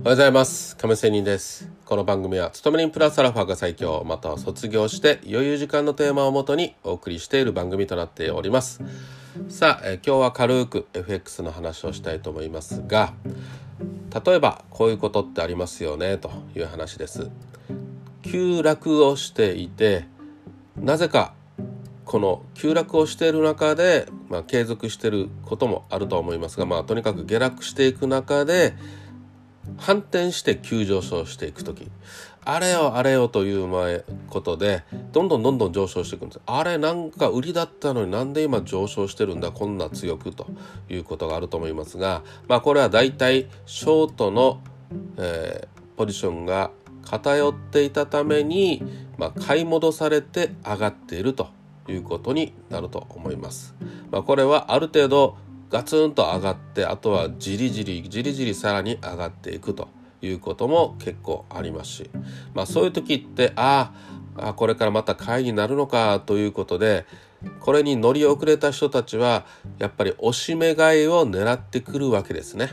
おはようございます。亀仙人です。この番組は勤め人プラスアルファが最強または卒業して余裕時間のテーマをもとにお送りしている番組となっております。さあ、え今日は軽く FX の話をしたいと思いますが例えばこういうことってありますよねという話です。急落をしていてなぜかこの急落をしている中で、まあ、継続していることもあると思いますが、まあ、とにかく下落していく中で反転して急上昇していく時あれよあれよという前ことでどんどんどんどん上昇していくんですあれなんか売りだったのになんで今上昇してるんだこんな強くということがあると思いますがまあこれはだいたいショートの、えー、ポジションが偏っていたために、まあ、買い戻されて上がっているということになると思います。まあ、これはある程度ガツンと上がってあとはじりじりじりじりさらに上がっていくということも結構ありますし、まあ、そういう時ってああこれからまた買いになるのかということでこれに乗り遅れた人たちはやっぱり押し目買いを狙ってくるわけですね。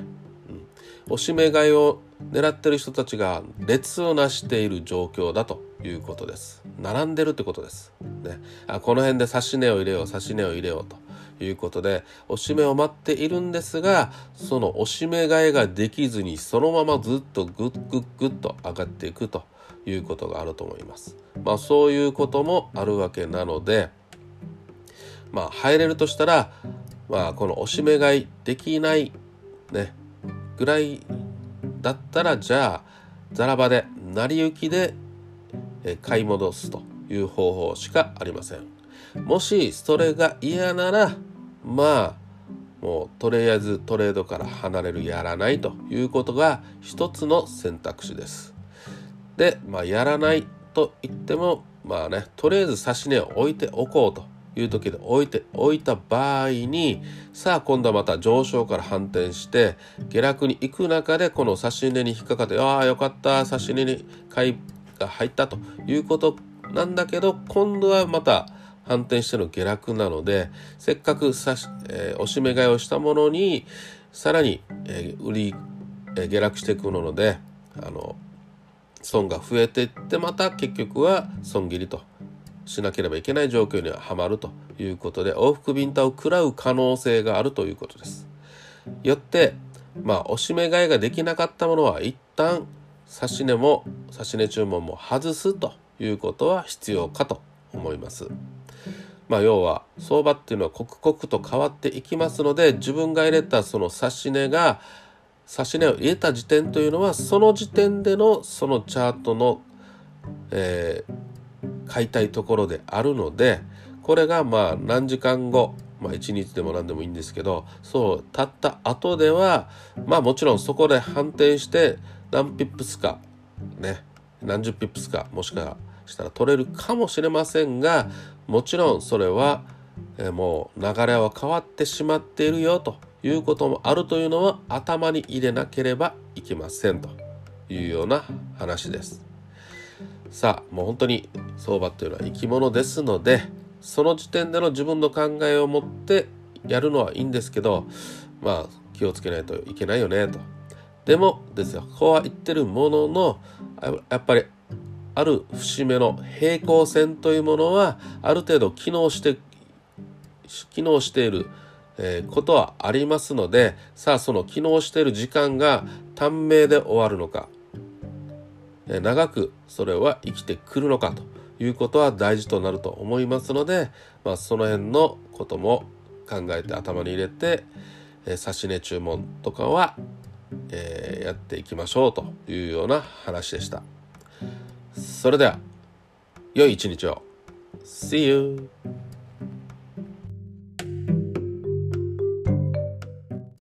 うん、押し目買いを狙ってる人たちが列をなしている状況だということです。並んでるってことです。ね、あこの辺で指し値を入れよう指し値を入れようと。いうことで押し目を待っているんですがその押し目替えができずにそのままずっとグッグッグッと上がっていくということがあると思います。まあそういうこともあるわけなのでまあ入れるとしたらまあこの押し目買いできないねぐらいだったらじゃあザラバで成り行きで買い戻すという方法しかありません。もしそれが嫌ならまあもうとりあえずトレードから離れるやらないということが一つの選択肢です。で、まあ、やらないと言ってもまあねとりあえず指し値を置いておこうという時で置いておいた場合にさあ今度はまた上昇から反転して下落に行く中でこの指し値に引っかかってああよかった指し値に買いが入ったということなんだけど今度はまた反転しての下落なのでせっかくさし、えー、おしめ買いをしたものにさらに、えー、売り、えー、下落していくのであの損が増えていってまた結局は損切りとしなければいけない状況にはまるということで往復ビンタを食らう可能性があるということです。よってまあおしめ買いができなかったものは一旦指値も指値注文も外すということは必要かと思います。まあ、要は相場っていうのは刻々と変わっていきますので自分が入れたその指値が指値を入れた時点というのはその時点でのそのチャートの、えー、買いたいところであるのでこれがまあ何時間後まあ1日でも何でもいいんですけどそうたった後ではまあもちろんそこで反転して何ピップスかね何十ピップスかもしかしたら取れるかもしれませんがもちろんそれは、えもう流れは変わってしまっているよということもあるというのは頭に入れなければいけませんというような話です。さあもう本当に相場というのは生き物ですのでその時点での自分の考えを持ってやるのはいいんですけどまあ気をつけないといけないよねと。でもですよこうは言ってるもののやっぱりある節目の平行線というものはある程度機能して機能している、え、ことはありますのでさあその機能している時間が短命で終わるのか、え、長くそれは生きてくるのかということは大事となると思いますので、まあ、その辺のことも考えて頭に入れて、えー、指値注文とかは、えー、やっていきましょうというような話でした。それでは良い一日を See you!